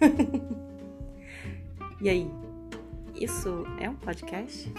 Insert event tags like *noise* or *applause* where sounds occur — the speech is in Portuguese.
*laughs* e aí, isso é um podcast?